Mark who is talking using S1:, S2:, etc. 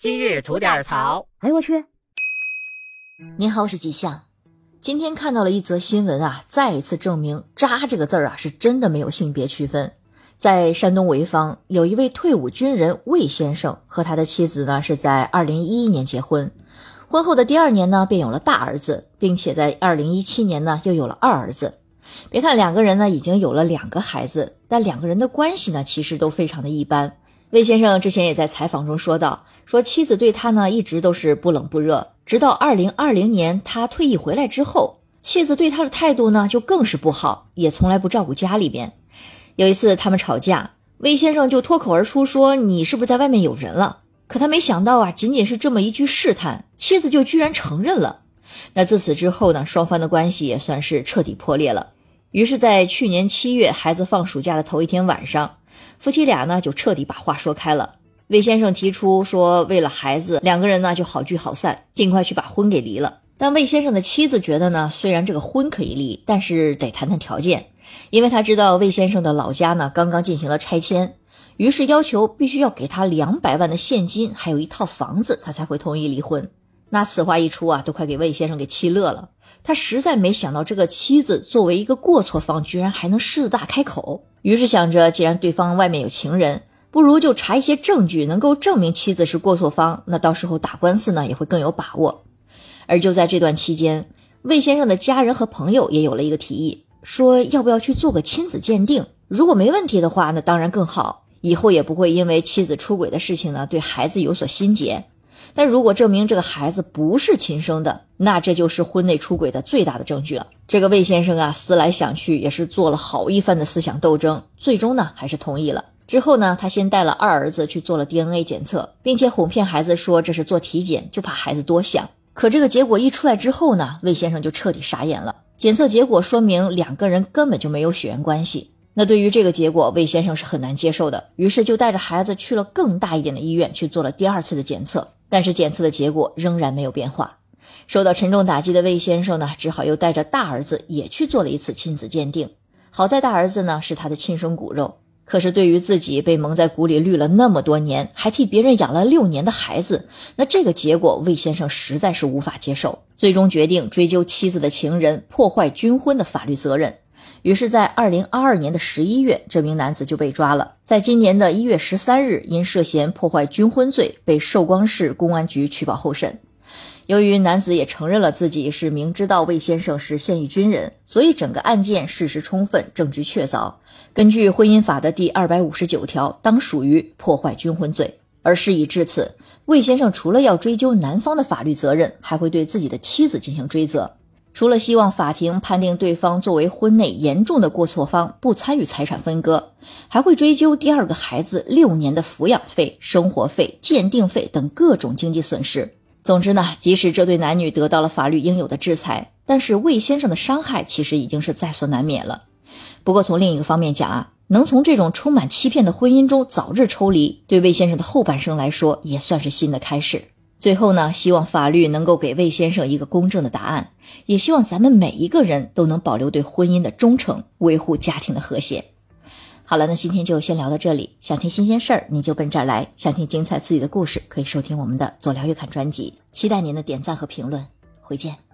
S1: 今日吐点槽。
S2: 哎呦我去！
S3: 您好，我是吉祥。今天看到了一则新闻啊，再一次证明“渣”这个字儿啊是真的没有性别区分。在山东潍坊，有一位退伍军人魏先生和他的妻子呢是在二零一一年结婚，婚后的第二年呢便有了大儿子，并且在二零一七年呢又有了二儿子。别看两个人呢已经有了两个孩子，但两个人的关系呢其实都非常的一般。魏先生之前也在采访中说到，说妻子对他呢一直都是不冷不热，直到二零二零年他退役回来之后，妻子对他的态度呢就更是不好，也从来不照顾家里边。有一次他们吵架，魏先生就脱口而出说：“你是不是在外面有人了？”可他没想到啊，仅仅是这么一句试探，妻子就居然承认了。那自此之后呢，双方的关系也算是彻底破裂了。于是，在去年七月孩子放暑假的头一天晚上，夫妻俩呢就彻底把话说开了。魏先生提出说，为了孩子，两个人呢就好聚好散，尽快去把婚给离了。但魏先生的妻子觉得呢，虽然这个婚可以离，但是得谈谈条件。因为他知道魏先生的老家呢刚刚进行了拆迁，于是要求必须要给他两百万的现金，还有一套房子，他才会同意离婚。那此话一出啊，都快给魏先生给气乐了。他实在没想到这个妻子作为一个过错方，居然还能狮子大开口。于是想着，既然对方外面有情人，不如就查一些证据，能够证明妻子是过错方，那到时候打官司呢也会更有把握。而就在这段期间，魏先生的家人和朋友也有了一个提议。说要不要去做个亲子鉴定？如果没问题的话，那当然更好，以后也不会因为妻子出轨的事情呢对孩子有所心结。但如果证明这个孩子不是亲生的，那这就是婚内出轨的最大的证据了。这个魏先生啊，思来想去也是做了好一番的思想斗争，最终呢还是同意了。之后呢，他先带了二儿子去做了 DNA 检测，并且哄骗孩子说这是做体检，就怕孩子多想。可这个结果一出来之后呢，魏先生就彻底傻眼了。检测结果说明两个人根本就没有血缘关系。那对于这个结果，魏先生是很难接受的，于是就带着孩子去了更大一点的医院去做了第二次的检测。但是检测的结果仍然没有变化。受到沉重打击的魏先生呢，只好又带着大儿子也去做了一次亲子鉴定。好在大儿子呢是他的亲生骨肉。可是，对于自己被蒙在鼓里绿了那么多年，还替别人养了六年的孩子，那这个结果魏先生实在是无法接受。最终决定追究妻子的情人破坏军婚的法律责任。于是，在二零二二年的十一月，这名男子就被抓了。在今年的一月十三日，因涉嫌破坏军婚罪，被寿光市公安局取保候审。由于男子也承认了自己是明知道魏先生是现役军人，所以整个案件事实充分，证据确凿。根据婚姻法的第二百五十九条，当属于破坏军婚罪。而事已至此，魏先生除了要追究男方的法律责任，还会对自己的妻子进行追责。除了希望法庭判定对方作为婚内严重的过错方，不参与财产分割，还会追究第二个孩子六年的抚养费、生活费、鉴定费等各种经济损失。总之呢，即使这对男女得到了法律应有的制裁，但是魏先生的伤害其实已经是在所难免了。不过从另一个方面讲啊，能从这种充满欺骗的婚姻中早日抽离，对魏先生的后半生来说也算是新的开始。最后呢，希望法律能够给魏先生一个公正的答案，也希望咱们每一个人都能保留对婚姻的忠诚，维护家庭的和谐。好了，那今天就先聊到这里。想听新鲜事儿，你就奔这儿来；想听精彩刺激的故事，可以收听我们的左聊月刊专辑。期待您的点赞和评论，回见。